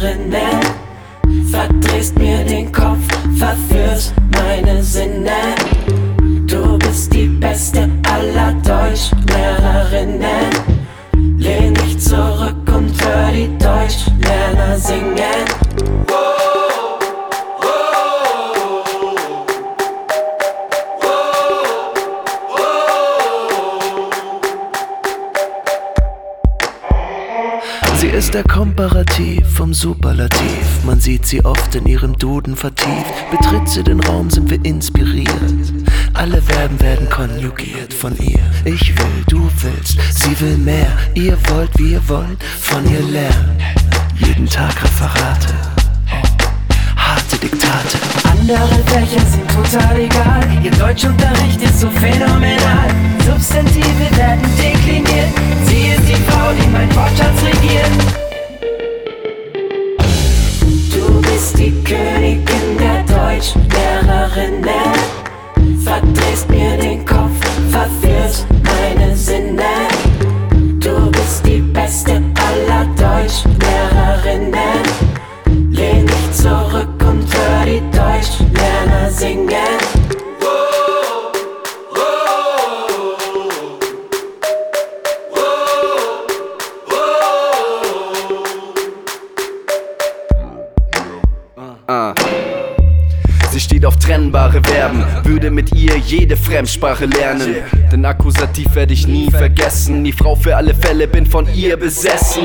Lehrerinnen. Verdrehst mir den Kopf, verführst meine Sinne. Sie ist der Komparativ vom Superlativ. Man sieht sie oft in ihrem Duden vertieft. Betritt sie den Raum, sind wir inspiriert. Alle Verben werden konjugiert von ihr. Ich will, du willst, sie will mehr. Ihr wollt, wir wollen von ihr lernen. Jeden Tag Referate, harte Diktate. Andere Fächer sind total egal. Ihr Deutschunterricht ist so phänomenal. Substantive Sie steht auf trennbare Verben, würde mit ihr jede Fremdsprache lernen. Den Akkusativ werde ich nie vergessen. Die Frau für alle Fälle bin von ihr besessen.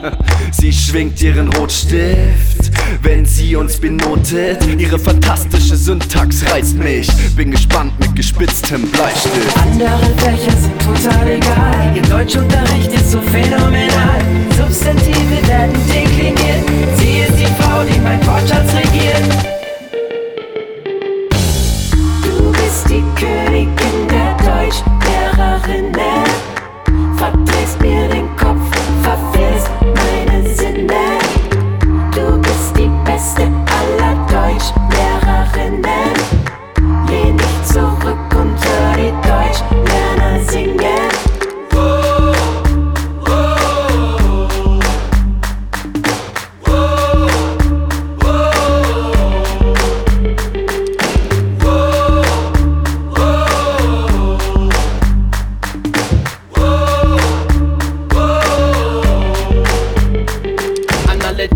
Sie schwingt ihren Rotstift, wenn sie uns benotet. Ihre fantastische Syntax reizt mich. Bin gespannt mit gespitztem Bleistift. Andere Fächer sind total egal. Ihr Deutschunterricht ist so phänomenal. Substantive werden okay.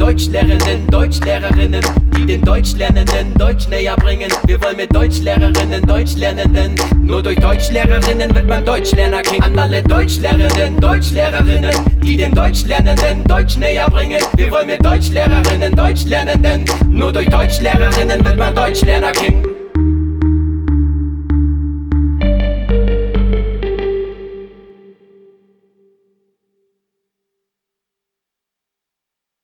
Deutschlehrerinnen, Deutschlehrerinnen, die den Deutschlernenden Deutsch näher bringen. Wir wollen mit Deutschlehrerinnen, Deutschlernenden. Nur durch Deutschlehrerinnen wird man Deutschlerner kriegen. An alle Deutschlehrerinnen, Deutschlehrerinnen, die den Deutschlernenden Deutsch näher bringen. Wir wollen mit Deutschlehrerinnen, Deutschlernenden. Nur durch Deutschlehrerinnen wird man Deutschlerner kriegen.